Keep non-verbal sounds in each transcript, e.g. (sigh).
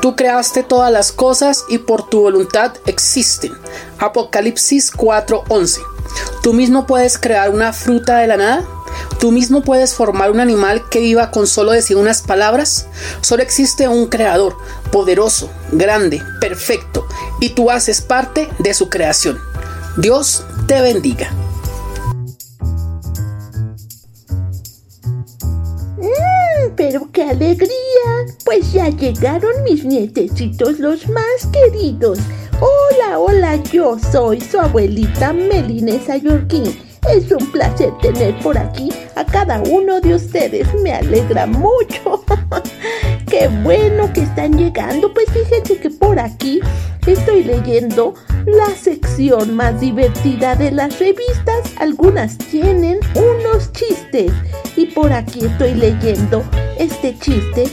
Tú creaste todas las cosas y por tu voluntad existen. Apocalipsis 4:11. Tú mismo puedes crear una fruta de la nada. Tú mismo puedes formar un animal que viva con solo decir unas palabras. Solo existe un creador, poderoso, grande, perfecto, y tú haces parte de su creación. Dios te bendiga. Pero qué alegría, pues ya llegaron mis nietecitos los más queridos. Hola, hola, yo soy su abuelita Melinesa Yorkin. Es un placer tener por aquí a cada uno de ustedes. Me alegra mucho. (laughs) Qué bueno que están llegando. Pues fíjense que por aquí estoy leyendo la sección más divertida de las revistas. Algunas tienen unos chistes. Y por aquí estoy leyendo este chiste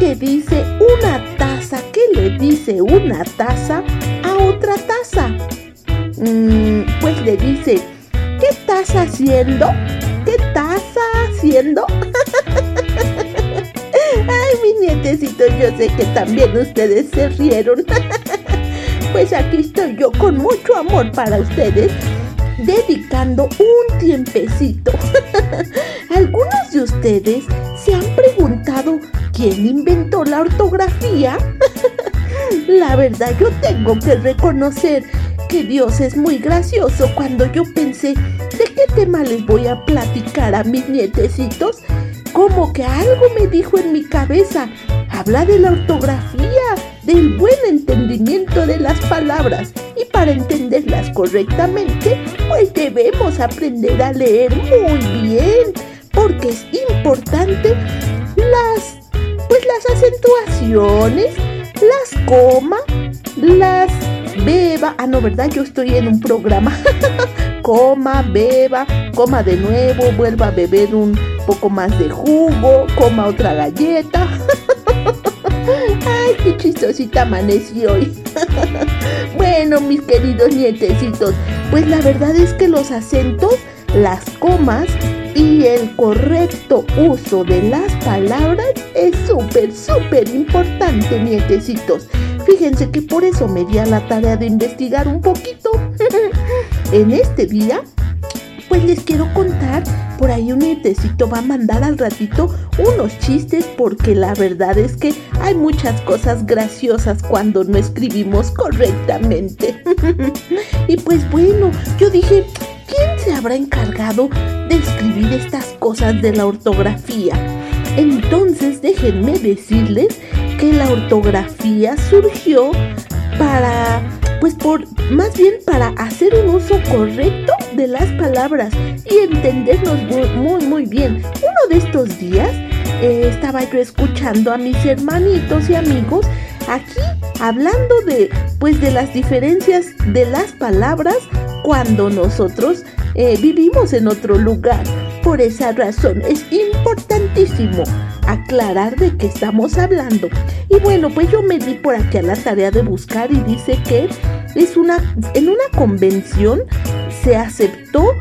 que dice una taza. ¿Qué le dice una taza a otra taza? Mm, pues le dice, ¿qué estás haciendo? ¿Qué estás haciendo? (laughs) Ay, mis nietecitos, yo sé que también ustedes se rieron. (laughs) pues aquí estoy yo con mucho amor para ustedes, dedicando un tiempecito. (laughs) Algunos de ustedes se han preguntado quién inventó la ortografía. (laughs) la verdad, yo tengo que reconocer que Dios es muy gracioso cuando yo pensé de qué tema les voy a platicar a mis nietecitos. Como que algo me dijo en mi cabeza, habla de la ortografía, del buen entendimiento de las palabras y para entenderlas correctamente, pues debemos aprender a leer muy bien, porque es importante las pues las acentuaciones, las comas, las beba, ah no, ¿verdad? Yo estoy en un programa. (laughs) coma, beba, coma de nuevo, vuelva a beber un poco más de jugo, coma otra galleta. (laughs) Ay, qué chistosita amanecí hoy. (laughs) bueno, mis queridos nietecitos, pues la verdad es que los acentos, las comas y el correcto uso de las palabras es súper, súper importante, nietecitos. Fíjense que por eso me di a la tarea de investigar un poquito. (laughs) en este día pues les quiero contar, por ahí un nietecito va a mandar al ratito unos chistes porque la verdad es que hay muchas cosas graciosas cuando no escribimos correctamente. (laughs) y pues bueno, yo dije, ¿quién se habrá encargado de escribir estas cosas de la ortografía? Entonces déjenme decirles que la ortografía surgió para pues por más bien para hacer un uso correcto de las palabras y entendernos muy muy, bien. Uno de estos días eh, estaba yo escuchando a mis hermanitos y amigos aquí hablando de pues de las diferencias de las palabras cuando nosotros eh, vivimos en otro lugar. Por esa razón es importantísimo aclarar de qué estamos hablando. Y bueno, pues yo me di por aquí a la tarea de buscar y dice que es una en una convención se aceptó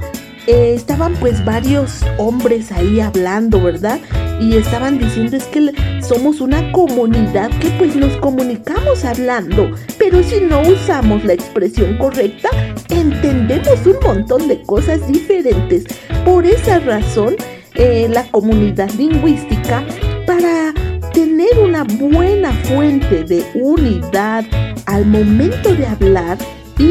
eh, estaban pues varios hombres ahí hablando, ¿verdad? Y estaban diciendo es que somos una comunidad que pues nos comunicamos hablando, pero si no usamos la expresión correcta, entendemos un montón de cosas diferentes. Por esa razón, eh, la comunidad lingüística, para tener una buena fuente de unidad al momento de hablar,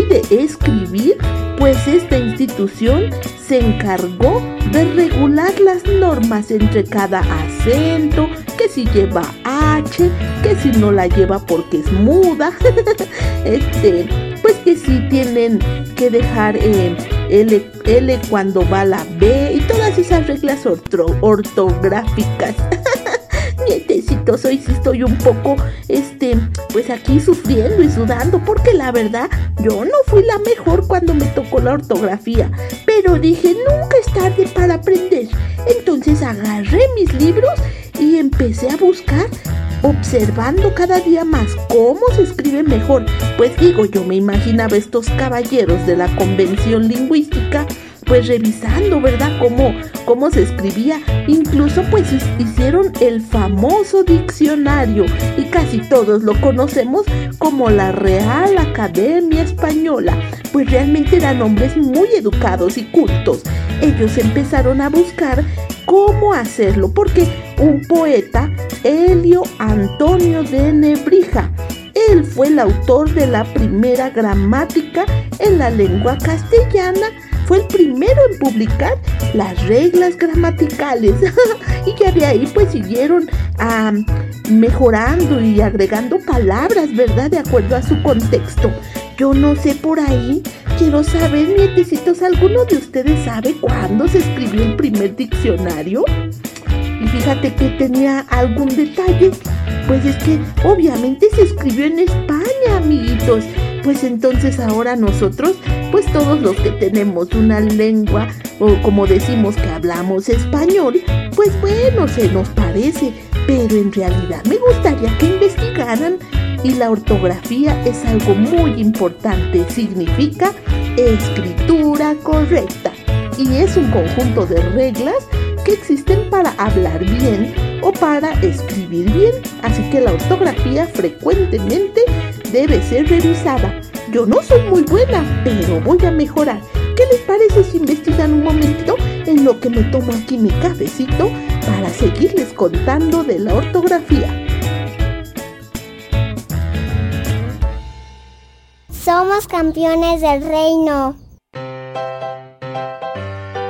de escribir, pues esta institución se encargó de regular las normas entre cada acento, que si lleva H, que si no la lleva porque es muda, (laughs) este, pues que si tienen que dejar eh, L, L cuando va la B y todas esas reglas ortográficas. (laughs) nietecitos, hoy sí estoy un poco, este, pues aquí sufriendo y sudando, porque la verdad, yo no fui la mejor cuando me tocó la ortografía, pero dije, nunca es tarde para aprender. Entonces agarré mis libros y empecé a buscar observando cada día más cómo se escribe mejor. Pues digo, yo me imaginaba estos caballeros de la convención lingüística pues revisando, ¿verdad? Cómo, cómo se escribía. Incluso pues hicieron el famoso diccionario y casi todos lo conocemos como la Real Academia Española. Pues realmente eran hombres muy educados y cultos. Ellos empezaron a buscar cómo hacerlo porque un poeta, Helio Antonio de Nebrija, él fue el autor de la primera gramática en la lengua castellana fue el primero en publicar las reglas gramaticales (laughs) y ya de ahí pues siguieron mejorando y agregando palabras, ¿verdad? De acuerdo a su contexto. Yo no sé por ahí, quiero saber, nietecitos, ¿alguno de ustedes sabe cuándo se escribió el primer diccionario? Y fíjate que tenía algún detalle, pues es que obviamente se escribió en España, amiguitos pues entonces ahora nosotros, pues todos los que tenemos una lengua, o como decimos que hablamos español, pues bueno, se nos parece, pero en realidad me gustaría que investigaran y la ortografía es algo muy importante, significa escritura correcta y es un conjunto de reglas que existen para hablar bien o para escribir bien, así que la ortografía frecuentemente debe ser revisada. Yo no soy muy buena, pero voy a mejorar. ¿Qué les parece si investigan un momentito en lo que me tomo aquí mi cafecito para seguirles contando de la ortografía? Somos campeones del reino.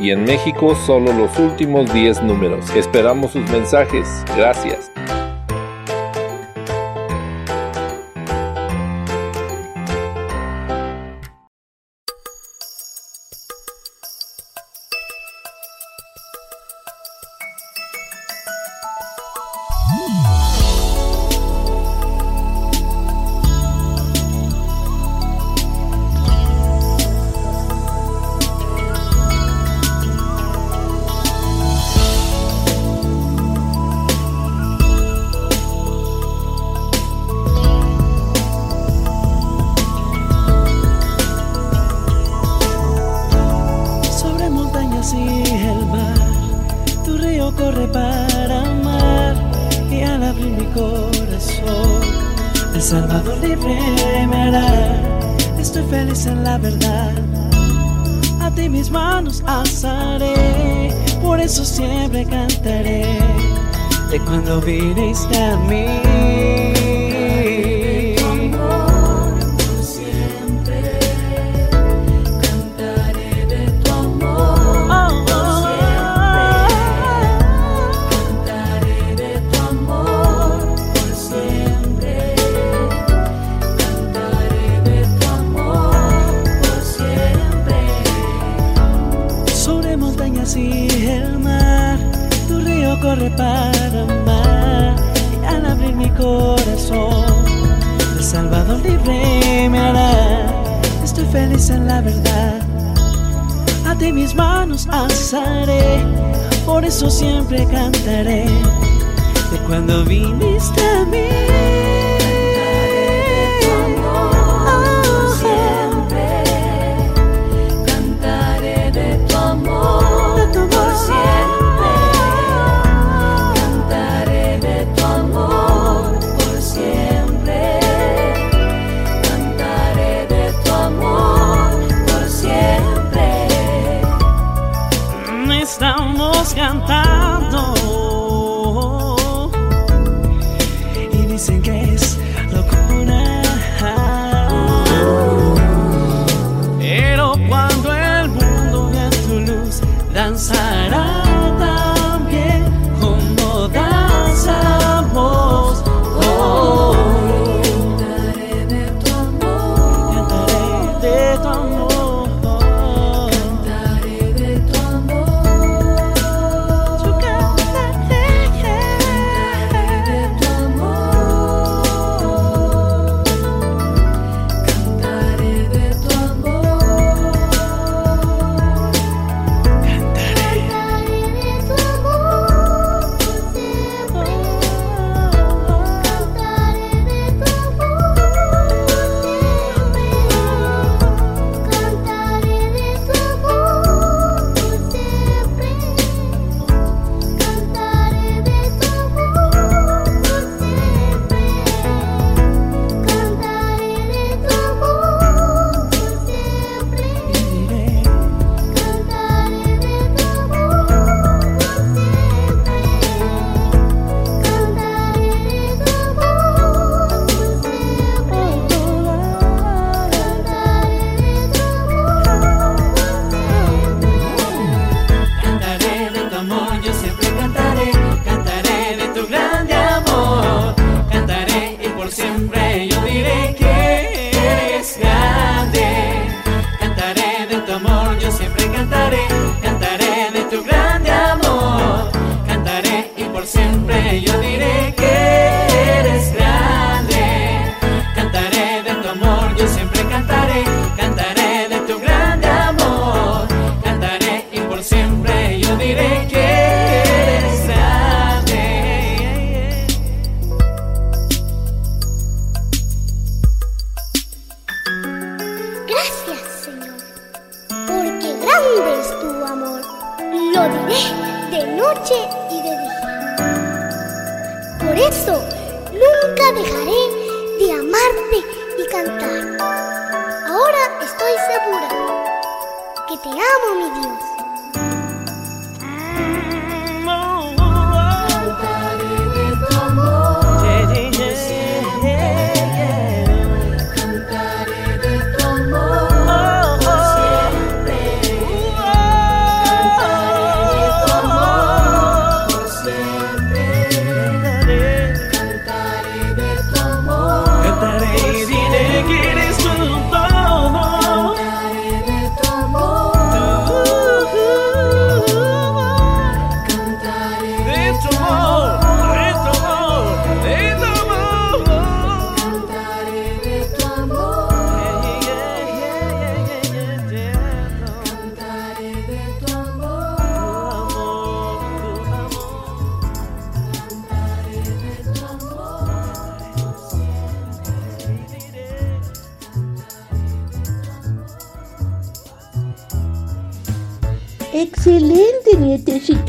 y en México solo los últimos 10 números. Esperamos sus mensajes. Gracias. Cuando vienes a mí, cantaré de tu amor por siempre. Cantaré de tu amor por siempre. Cantaré de tu amor por siempre. Cantaré de tu amor por siempre. Sobre montañas y el mar, tu río corre para. Feliz en la verdad. A ti mis manos alzaré, por eso siempre cantaré de cuando viniste a mí. Excelente,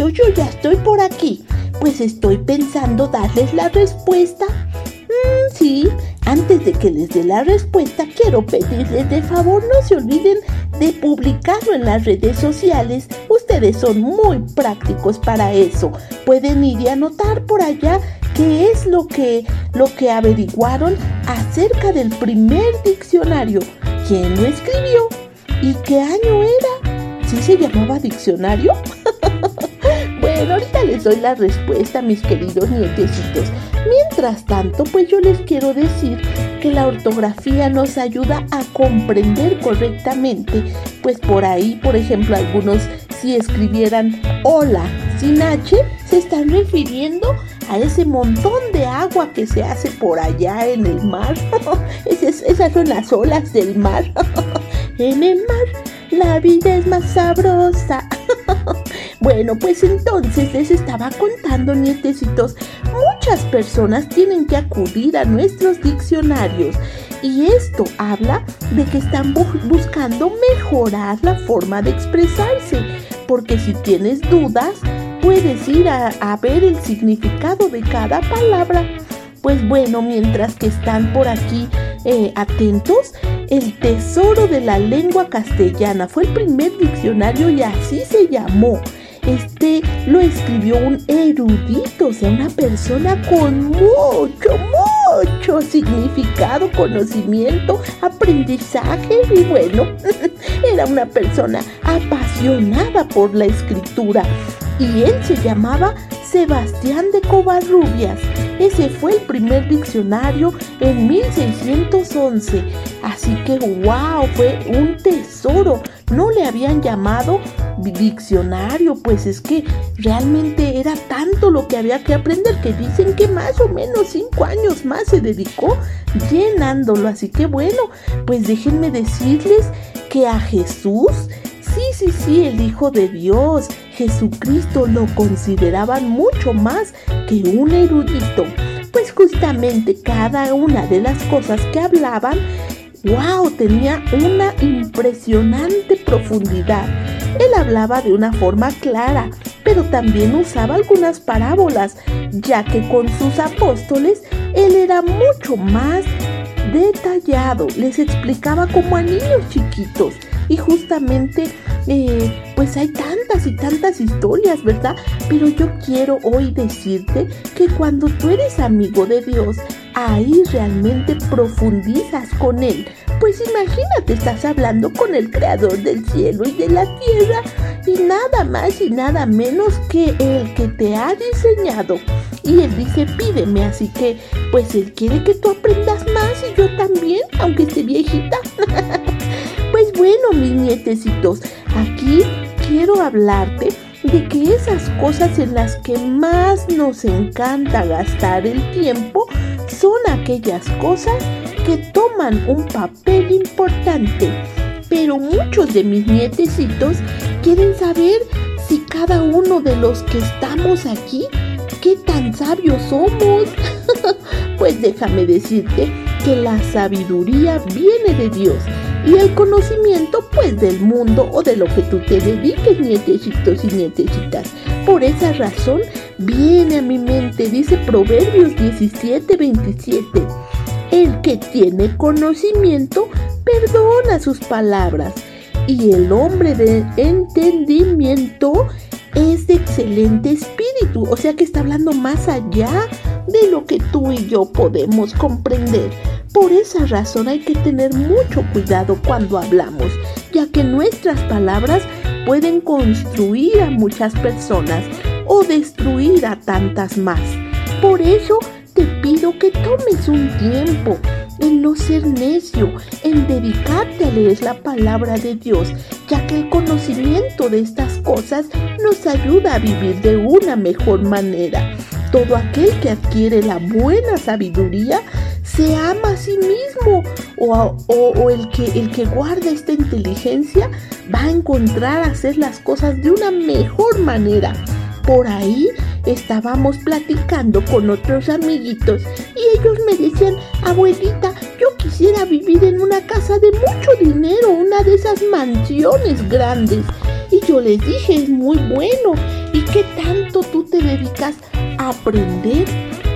yo ya estoy por aquí. Pues estoy pensando darles la respuesta. Mm, sí, antes de que les dé la respuesta, quiero pedirles de favor no se olviden de publicarlo en las redes sociales. Ustedes son muy prácticos para eso. Pueden ir y anotar por allá qué es lo que, lo que averiguaron acerca del primer diccionario, quién lo escribió y qué año era. ¿Sí se llamaba diccionario? (laughs) bueno, ahorita les doy la respuesta, mis queridos nietecitos. Mientras tanto, pues yo les quiero decir que la ortografía nos ayuda a comprender correctamente, pues por ahí, por ejemplo, algunos si escribieran hola sin H, se están refiriendo a ese montón de agua que se hace por allá en el mar. (laughs) esas, esas son las olas del mar. (laughs) en el mar la vida es más sabrosa. (laughs) bueno, pues entonces les estaba contando, nietecitos, muchas personas tienen que acudir a nuestros diccionarios. Y esto habla de que están buscando mejorar la forma de expresarse. Porque si tienes dudas, puedes ir a, ver el significado de cada palabra. Pues bueno, mientras que están por aquí eh, atentos, el tesoro de la lengua castellana fue el primer diccionario y así se llamó. Este lo escribió un erudito, o sea, una persona con mucho, mucho significado, conocimiento, aprendizaje y bueno, (laughs) era una persona apasionada por la escritura y él se llamaba Sebastián de Covarrubias. Ese fue el primer diccionario en 1611. Así que, wow, fue un tesoro. No le habían llamado diccionario, pues es que realmente era tanto lo que había que aprender que dicen que más o menos cinco años más se dedicó llenándolo. Así que bueno, pues déjenme decirles que a Jesús Sí, sí, sí, el Hijo de Dios, Jesucristo, lo consideraban mucho más que un erudito. Pues justamente cada una de las cosas que hablaban, wow, tenía una impresionante profundidad. Él hablaba de una forma clara, pero también usaba algunas parábolas, ya que con sus apóstoles él era mucho más detallado, les explicaba como a niños chiquitos y justamente eh, pues hay tantas y tantas historias, ¿verdad? Pero yo quiero hoy decirte que cuando tú eres amigo de Dios, ahí realmente profundizas con Él. Pues imagínate, estás hablando con el creador del cielo y de la tierra y nada más y nada menos que el que te ha diseñado. Y él dice, pídeme, así que pues él quiere que tú aprendas más y yo también, aunque esté viejita. (laughs) Bueno, mis nietecitos, aquí quiero hablarte de que esas cosas en las que más nos encanta gastar el tiempo son aquellas cosas que toman un papel importante. Pero muchos de mis nietecitos quieren saber si cada uno de los que estamos aquí, qué tan sabios somos. (laughs) pues déjame decirte que la sabiduría viene de Dios y el conocimiento pues del mundo o de lo que tú te dediques, nietecitos y nietecitas. Por esa razón viene a mi mente, dice Proverbios 17, 27. El que tiene conocimiento perdona sus palabras y el hombre de entendimiento es de excelente espíritu, o sea que está hablando más allá de lo que tú y yo podemos comprender. Por esa razón hay que tener mucho cuidado cuando hablamos, ya que nuestras palabras pueden construir a muchas personas o destruir a tantas más. Por eso te pido que tomes un tiempo en no ser necio, en dedicarte a leer la palabra de Dios, ya que el conocimiento de estas cosas nos ayuda a vivir de una mejor manera. Todo aquel que adquiere la buena sabiduría se ama a sí mismo o, el, que, el que guarda esta inteligencia va a encontrar hacer las cosas de una mejor manera. Por ahí estábamos platicando con otros amiguitos y ellos me decían, abuelita, yo quisiera vivir en una casa de mucho dinero, una de esas mansiones grandes. Y yo les dije, es muy bueno. ¿Y qué tanto tú te dedicas a aprender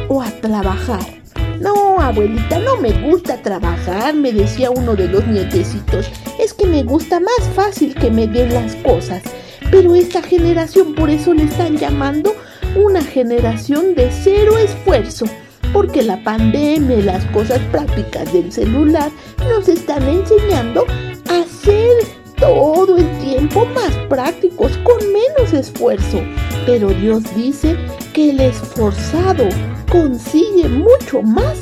o a trabajar? No, abuelita, no me gusta trabajar, me decía uno de los nietecitos. Es que me gusta más fácil que me den las cosas. Pero esta generación por eso le están llamando una generación de cero esfuerzo. Porque la pandemia y las cosas prácticas del celular nos están enseñando a ser todo el tiempo más prácticos con menos esfuerzo. Pero Dios dice que el esforzado consigue mucho más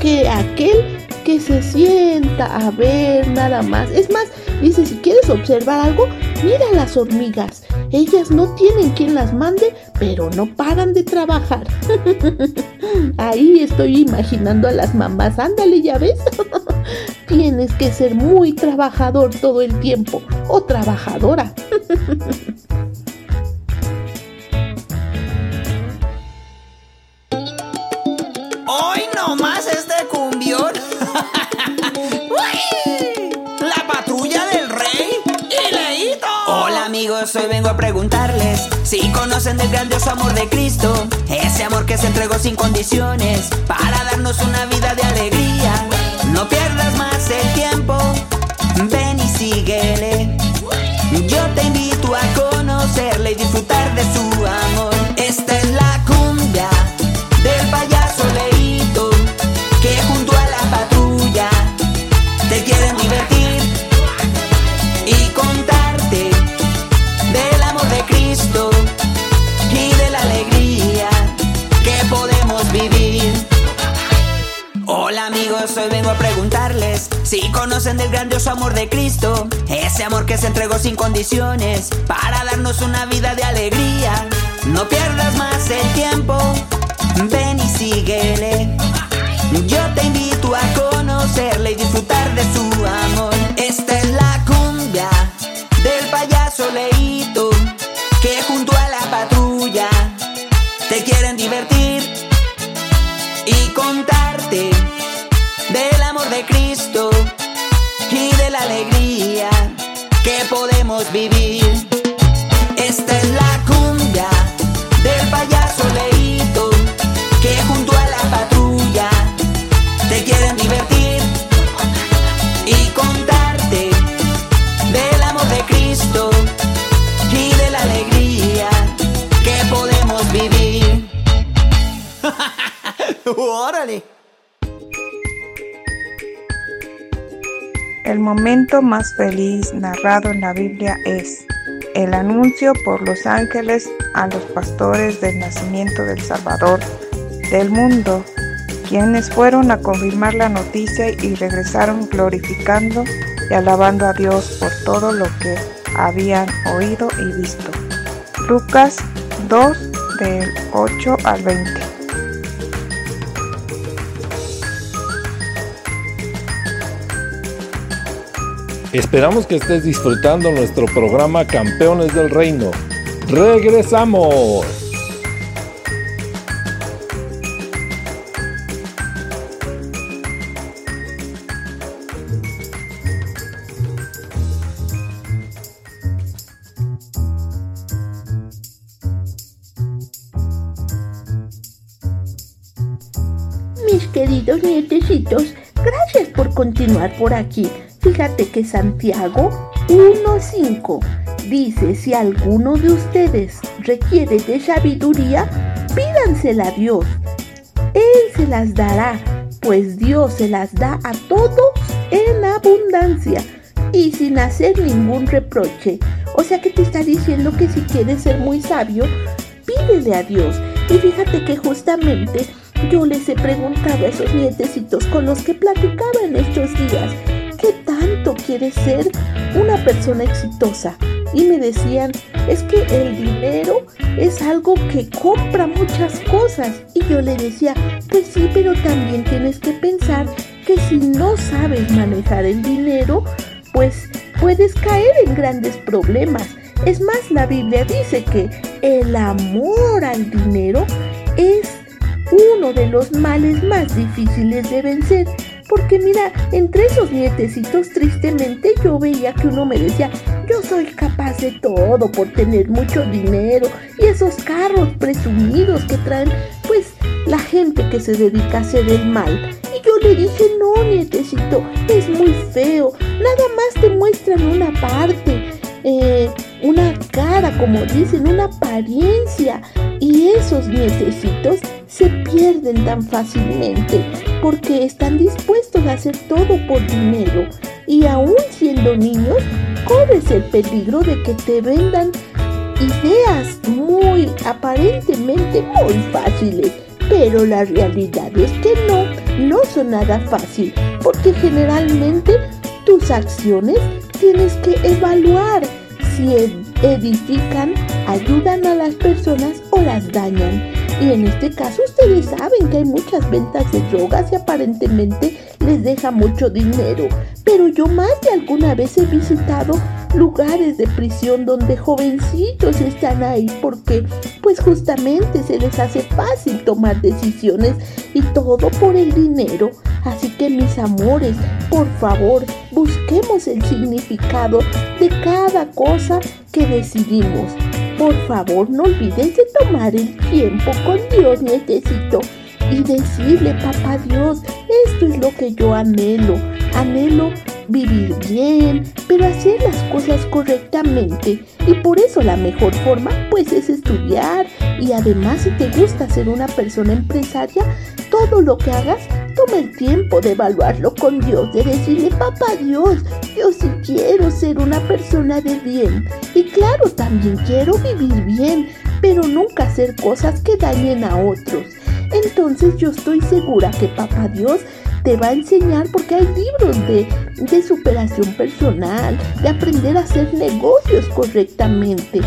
que aquel que se sienta a ver nada más. Es más, dice, si quieres observar algo, mira las hormigas. Ellas no tienen quien las mande, pero no paran de trabajar. (laughs) Ahí estoy imaginando a las mamás. Ándale, ya ves. (laughs) Tienes que ser muy trabajador todo el tiempo o trabajadora. (laughs) amigos, hoy vengo a preguntarles si conocen del grandioso amor de Cristo. Ese amor que se entregó sin condiciones para darnos una vida se entregó sin condiciones para darnos una vida de alegría. No pierdas más el tiempo, ven y síguele. Yo te invito a conocerle y disfrutar de su amor. Esta es la cumbia del payaso Leito, que junto a la patrulla te quieren divertir y contarte del amor de Cristo y de la alegría que podemos vivir. Esta es la cumbia del payaso Leito, que junto a la patrulla te quieren divertir y contarte del amor de Cristo y de la alegría que podemos vivir. (laughs) ¡Órale! El momento más feliz narrado en la Biblia es el anuncio por los ángeles a los pastores del nacimiento del Salvador del mundo, quienes fueron a confirmar la noticia y regresaron glorificando y alabando a Dios por todo lo que habían oído y visto. Lucas 2 del 8 al 20. Esperamos que estés disfrutando nuestro programa Campeones del Reino. ¡Regresamos! Mis queridos nietecitos, gracias por continuar por aquí. Fíjate que Santiago 1.5 dice, si alguno de ustedes requiere de sabiduría, pídansela a Dios. Él se las dará, pues Dios se las da a todos en abundancia y sin hacer ningún reproche. O sea que te está diciendo que si quieres ser muy sabio, pídele a Dios. Y fíjate que justamente yo les he preguntado a esos nietecitos con los que platicaba en estos días, ¿qué tanto quieres ser una persona exitosa? Y me decían, es que el dinero es algo que compra muchas cosas. Y yo le decía, pues sí, pero también tienes que pensar que si no sabes manejar el dinero, pues puedes caer en grandes problemas. Es más, la Biblia dice que el amor al dinero es uno de los males más difíciles de vencer. Porque mira, entre esos nietecitos tristemente yo veía que uno me decía, yo soy capaz de todo por tener mucho dinero y esos carros presumidos que traen pues la gente que se dedica a hacer el mal. Y yo le dije, no, nietecito, es muy feo, nada más te muestran una parte. Eh, una cara, como dicen, una apariencia. Y esos nietecitos se pierden tan fácilmente porque están dispuestos a hacer todo por dinero. Y aún siendo niños, corres el peligro de que te vendan ideas muy aparentemente muy fáciles. Pero la realidad es que no, no son nada fácil, porque generalmente tus acciones tienes que evaluar si edifican, ayudan a las personas o las dañan. Y en este caso ustedes saben que hay muchas ventas de drogas y aparentemente les deja mucho dinero. Pero yo más de alguna vez he visitado lugares de prisión donde jovencitos están ahí porque pues justamente se les hace fácil tomar decisiones y todo por el dinero. Así que mis amores, por favor, busquemos el significado de cada cosa que decidimos. Por favor, no olvides de tomar el tiempo con Dios, necesito y decirle, papá Dios, esto es lo que yo anhelo. Anhelo vivir bien, pero hacer las cosas correctamente. Y por eso la mejor forma pues es estudiar. Y además si te gusta ser una persona empresaria, todo lo que hagas, toma el tiempo de evaluarlo con Dios, de decirle, papá Dios, yo sí quiero ser una persona de bien. Y claro, también quiero vivir bien, pero nunca hacer cosas que dañen a otros. Entonces yo estoy segura que papá Dios te va a enseñar porque hay libros de, de superación personal, de aprender a hacer negocios correctamente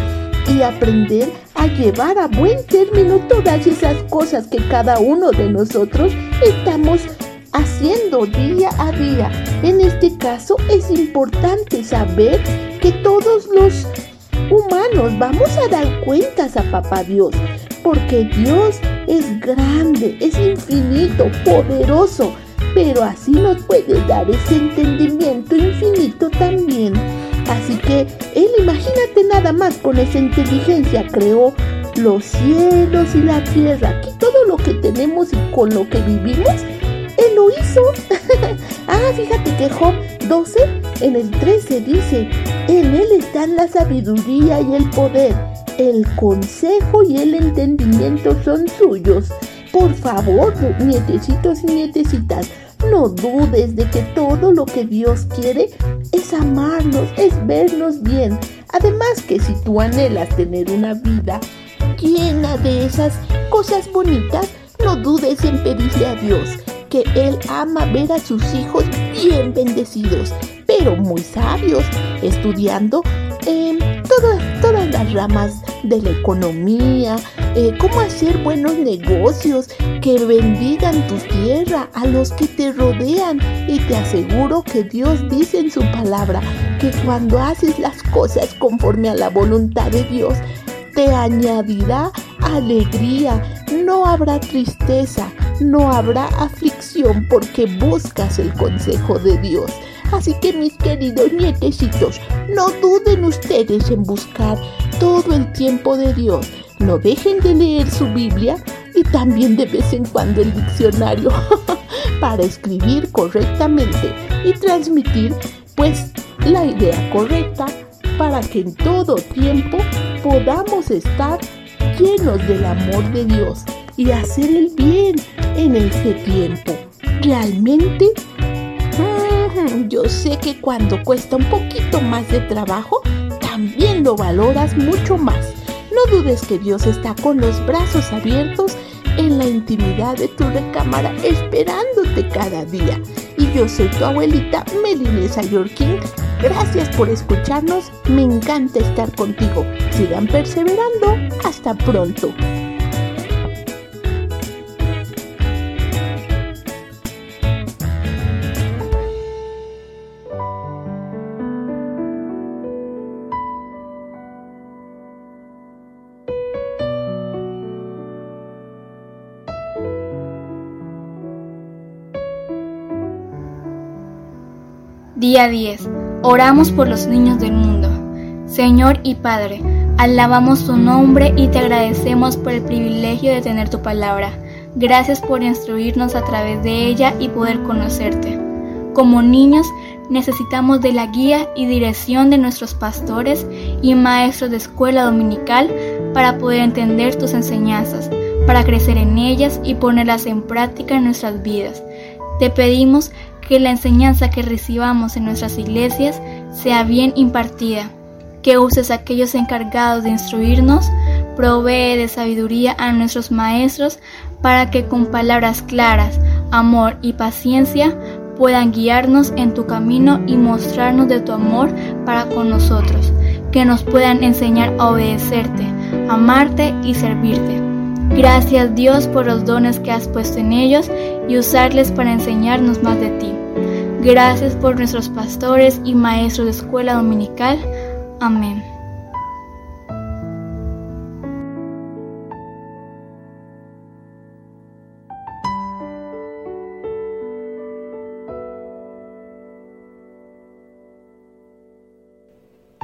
y aprender a llevar a buen término todas esas cosas que cada uno de nosotros estamos haciendo día a día. En este caso es importante saber que todos los humanos vamos a dar cuentas a Papá Dios, porque Dios es grande, es infinito, poderoso pero así nos puede dar ese entendimiento infinito también. Así que Él, imagínate nada más, con esa inteligencia creó los cielos y la tierra. Aquí todo lo que tenemos y con lo que vivimos, Él lo hizo. (laughs) ah, fíjate que Job 12, en el 13 dice, en Él están la sabiduría y el poder. El consejo y el entendimiento son suyos. Por favor, nietecitos y nietecitas, no dudes de que todo lo que Dios quiere es amarnos, es vernos bien. Además que si tú anhelas tener una vida llena de esas cosas bonitas, no dudes en pedirle a Dios que Él ama ver a sus hijos bien bendecidos, pero muy sabios, estudiando en todas, todas las ramas de la economía, eh, cómo hacer buenos negocios que bendigan tu tierra a los que te rodean. Y te aseguro que Dios dice en su palabra que cuando haces las cosas conforme a la voluntad de Dios, te añadirá alegría, no habrá tristeza, no habrá aflicción porque buscas el consejo de Dios. Así que mis queridos nietecitos, no duden ustedes en buscar todo el tiempo de Dios. No dejen de leer su Biblia y también de vez en cuando el diccionario (laughs) para escribir correctamente y transmitir pues la idea correcta para que en todo tiempo podamos estar llenos del amor de Dios y hacer el bien en este tiempo. Realmente yo sé que cuando cuesta un poquito más de trabajo, también lo valoras mucho más. No dudes que Dios está con los brazos abiertos en la intimidad de tu recámara esperándote cada día. Y yo soy tu abuelita Melinesa Yorkin. Gracias por escucharnos. Me encanta estar contigo. Sigan perseverando. Hasta pronto. Día 10. Oramos por los niños del mundo. Señor y Padre, alabamos tu nombre y te agradecemos por el privilegio de tener tu palabra. Gracias por instruirnos a través de ella y poder conocerte. Como niños necesitamos de la guía y dirección de nuestros pastores y maestros de escuela dominical para poder entender tus enseñanzas, para crecer en ellas y ponerlas en práctica en nuestras vidas. Te pedimos que la enseñanza que recibamos en nuestras iglesias sea bien impartida, que uses aquellos encargados de instruirnos, provee de sabiduría a nuestros maestros para que con palabras claras, amor y paciencia puedan guiarnos en tu camino y mostrarnos de tu amor para con nosotros. que nos puedan enseñar a obedecerte, amarte y servirte. Gracias Dios por los dones que has puesto en ellos y usarles para enseñarnos más de ti. Gracias por nuestros pastores y maestros de escuela dominical. Amén.